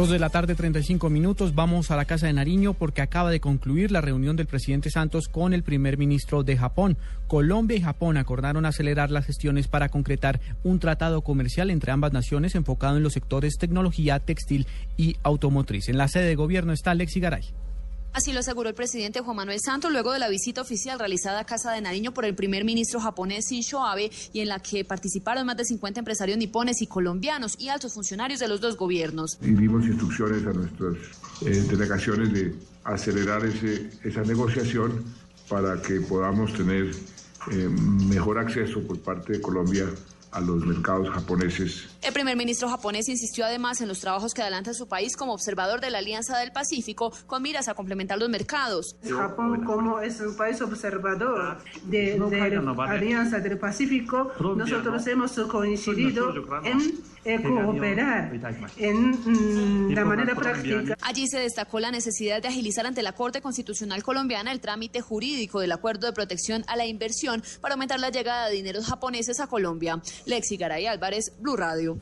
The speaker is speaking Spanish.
Dos de la tarde, 35 minutos. Vamos a la Casa de Nariño porque acaba de concluir la reunión del presidente Santos con el primer ministro de Japón. Colombia y Japón acordaron acelerar las gestiones para concretar un tratado comercial entre ambas naciones enfocado en los sectores tecnología, textil y automotriz. En la sede de gobierno está Alexi Garay. Así lo aseguró el presidente Juan Manuel Santos luego de la visita oficial realizada a Casa de Nariño por el primer ministro japonés Shinzo Abe y en la que participaron más de 50 empresarios nipones y colombianos y altos funcionarios de los dos gobiernos. Y dimos instrucciones a nuestras eh, delegaciones de acelerar esa negociación para que podamos tener eh, mejor acceso por parte de Colombia a los mercados japoneses. El primer ministro japonés insistió además en los trabajos que adelanta su país como observador de la Alianza del Pacífico con miras a complementar los mercados. Japón como es un país observador de, la Alianza del Pacífico, nosotros hemos coincidido en cooperar en mm, la manera práctica. Allí se destacó la necesidad de agilizar ante la Corte Constitucional colombiana el trámite jurídico del acuerdo de protección a la inversión para aumentar la llegada de dineros japoneses a Colombia. Lexi Garay Álvarez, Blue Radio.